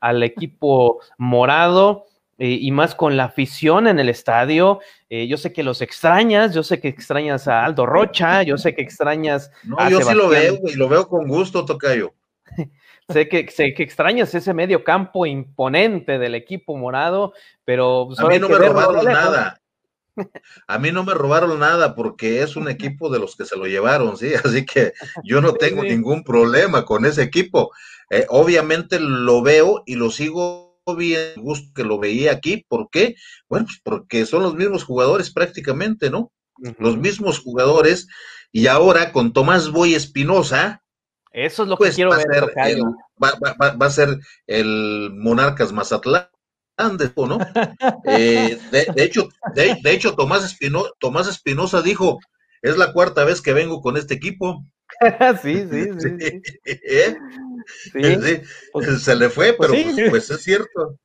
al equipo morado. Eh, y más con la afición en el estadio. Eh, yo sé que los extrañas, yo sé que extrañas a Aldo Rocha, yo sé que extrañas. No, yo sí lo veo, y lo veo con gusto, Tocayo. sé, que, sé que extrañas ese medio campo imponente del equipo morado, pero. Pues, a mí no me robaron nada. A mí no me robaron nada porque es un equipo de los que se lo llevaron, ¿sí? Así que yo no tengo ningún problema con ese equipo. Eh, obviamente lo veo y lo sigo bien gusto que lo veía aquí. ¿Por qué? Bueno, pues porque son los mismos jugadores prácticamente, ¿no? Los mismos jugadores. Y ahora con Tomás Boy Espinosa. Eso es lo que pues, quiero va ver. va, a ser el Monarcas Mazatlán. ¿No? Eh, de, hecho, de, hecho Tomás, Espinosa, Tomás Espinosa dijo, es la cuarta vez que vengo con este equipo. sí, sí, sí. ¿Eh? Pues, se le fue, pero pues, pues, es cierto.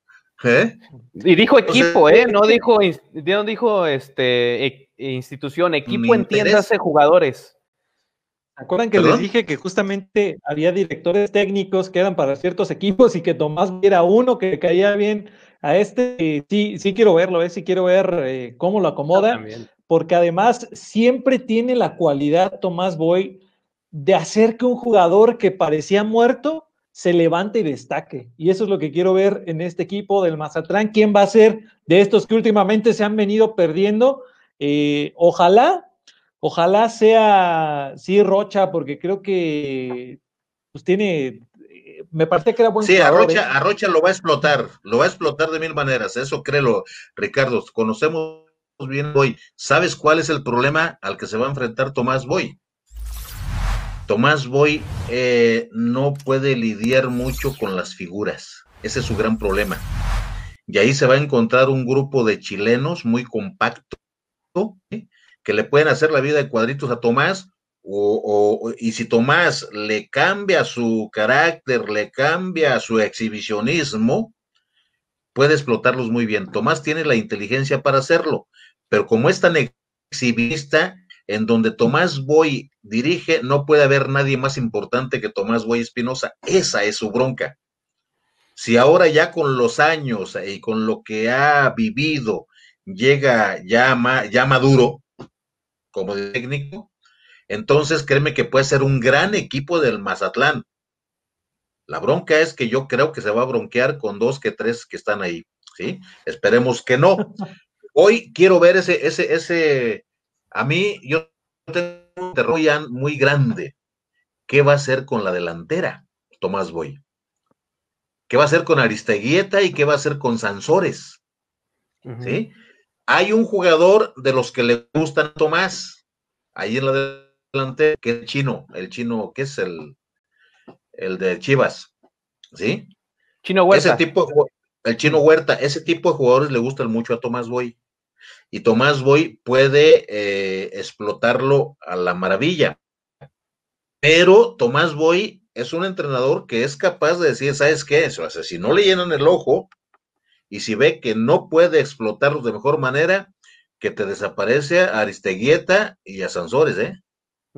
¿Eh? Y dijo equipo, ¿eh? No dijo, no dijo este, e, institución, equipo entiéndase jugadores. ¿Acuerdan que les dije que justamente había directores técnicos que eran para ciertos equipos y que Tomás era uno que caía bien a este? Sí, sí quiero verlo, ¿eh? sí quiero ver eh, cómo lo acomoda, porque además siempre tiene la cualidad Tomás Boy de hacer que un jugador que parecía muerto se levante y destaque. Y eso es lo que quiero ver en este equipo del Mazatlán. ¿Quién va a ser de estos que últimamente se han venido perdiendo? Eh, ojalá, ojalá sea, sí, Rocha, porque creo que pues tiene, me parece que era buen Sí, a Rocha, ¿eh? a Rocha lo va a explotar, lo va a explotar de mil maneras, eso créelo, Ricardo, conocemos bien Boy. ¿Sabes cuál es el problema al que se va a enfrentar Tomás Boy? Tomás Boy eh, no puede lidiar mucho con las figuras. Ese es su gran problema. Y ahí se va a encontrar un grupo de chilenos muy compacto que le pueden hacer la vida de cuadritos a Tomás. O, y si Tomás le cambia su carácter, le cambia su exhibicionismo, puede explotarlos muy bien. Tomás tiene la inteligencia para hacerlo, pero como es tan exhibista, en donde Tomás Boy dirige, no puede haber nadie más importante que Tomás Boy Espinosa. Esa es su bronca. Si ahora ya con los años y con lo que ha vivido llega ya, ya maduro como técnico, entonces créeme que puede ser un gran equipo del Mazatlán. La bronca es que yo creo que se va a bronquear con dos que tres que están ahí, ¿sí? Esperemos que no. Hoy quiero ver ese, ese, ese, a mí, yo tengo un terror muy grande. ¿Qué va a hacer con la delantera, Tomás Boy? ¿Qué va a hacer con Aristeguieta y qué va a hacer con Sansores? ¿Sí? Hay un jugador de los que le gustan a Tomás, ahí en la delantera, que es el chino, el chino, ¿qué es el, el de Chivas? ¿Sí? Chino Huerta. Ese tipo, el chino Huerta, ese tipo de jugadores le gustan mucho a Tomás Boy y Tomás Boy puede eh, explotarlo a la maravilla. Pero Tomás Boy es un entrenador que es capaz de decir, ¿sabes qué? O sea, si no le llenan el ojo y si ve que no puede explotarlos de mejor manera, que te desaparece a Aristeguieta y a Sansores, ¿eh?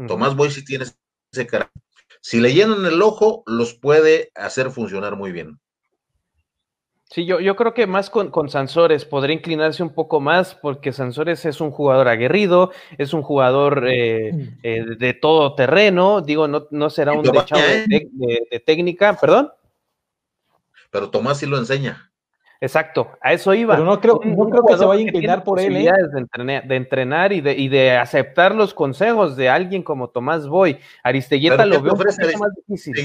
Tomás Boy sí tiene ese carácter. Si le llenan el ojo, los puede hacer funcionar muy bien. Sí, yo, yo creo que más con, con, Sansores podría inclinarse un poco más porque Sansores es un jugador aguerrido, es un jugador eh, mm. eh, de todo terreno, digo, no, no será un dechado ¿eh? de, técnica, perdón. Pero Tomás sí lo enseña. Exacto, a eso iba. Pero no creo, no creo que se vaya a inclinar por él. De, entrenar, de entrenar y de, y de aceptar los consejos de alguien como Tomás Boy. Aristeguieta lo veo más difícil.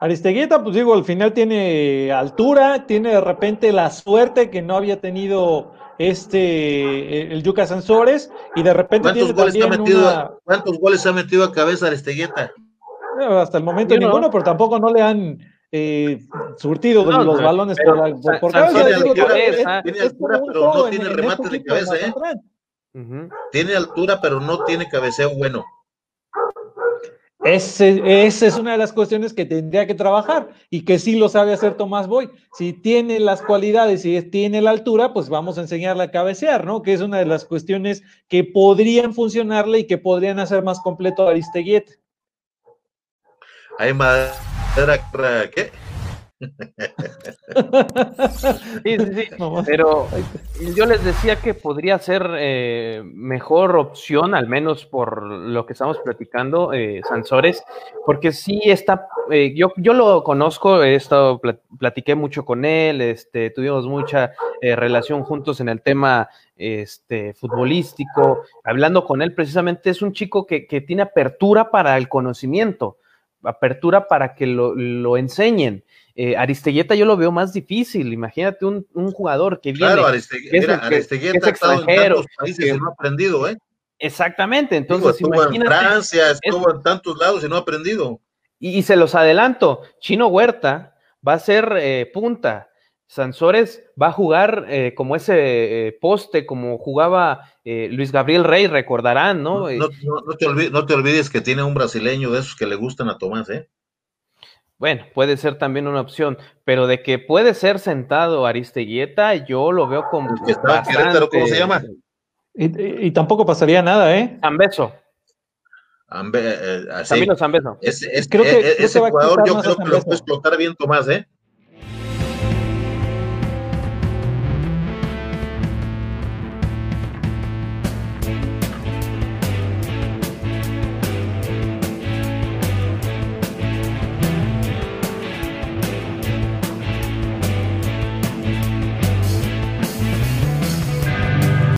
Aristeguieta, pues digo, al final tiene altura, tiene de repente la suerte que no había tenido este el Yuca Sansores y de repente ¿Cuántos goles ha metido, ¿Cuántos goles ha metido a cabeza Aristeguieta? hasta el momento ninguno, pero tampoco no le han eh, surtido los balones por, por, cabeza. Tiene altura, tiene altura pero no tiene remate de cabeza, ¿eh? Tiene altura, pero no tiene cabeceo bueno. Ese, esa es una de las cuestiones que tendría que trabajar y que sí lo sabe hacer Tomás Boy. Si tiene las cualidades y tiene la altura, pues vamos a enseñarle a cabecear, ¿no? Que es una de las cuestiones que podrían funcionarle y que podrían hacer más completo a va tercera, ¿qué? sí, sí, sí. Pero yo les decía que podría ser eh, mejor opción, al menos por lo que estamos platicando, eh, Sansores, porque sí está, eh, yo, yo lo conozco, he estado, platiqué mucho con él, este, tuvimos mucha eh, relación juntos en el tema este, futbolístico, hablando con él precisamente, es un chico que, que tiene apertura para el conocimiento, apertura para que lo, lo enseñen. Eh, Aristegueta yo lo veo más difícil. Imagínate un, un jugador que viene. Claro, Aristegueta, Aristegueta ha estado en tantos países y no ha aprendido, ¿eh? Exactamente, entonces estuvo en Francia, estuvo en tantos lados y no ha aprendido. Y, se los adelanto, Chino Huerta va a ser eh, punta, Sansores va a jugar eh, como ese eh, poste, como jugaba eh, Luis Gabriel Rey, recordarán, ¿no? No, no, te olvides, no, te olvides, que tiene un brasileño de esos que le gustan a Tomás, ¿eh? Bueno, puede ser también una opción, pero de que puede ser sentado Aristeguieta, yo lo veo como. bastante... ¿Cómo se llama? Y, tampoco pasaría nada, ¿eh? Zambeso. Ambe, eh, Camilo Zambeso. Es, creo que, ese jugador yo creo que lo puede explotar bien Tomás, ¿eh?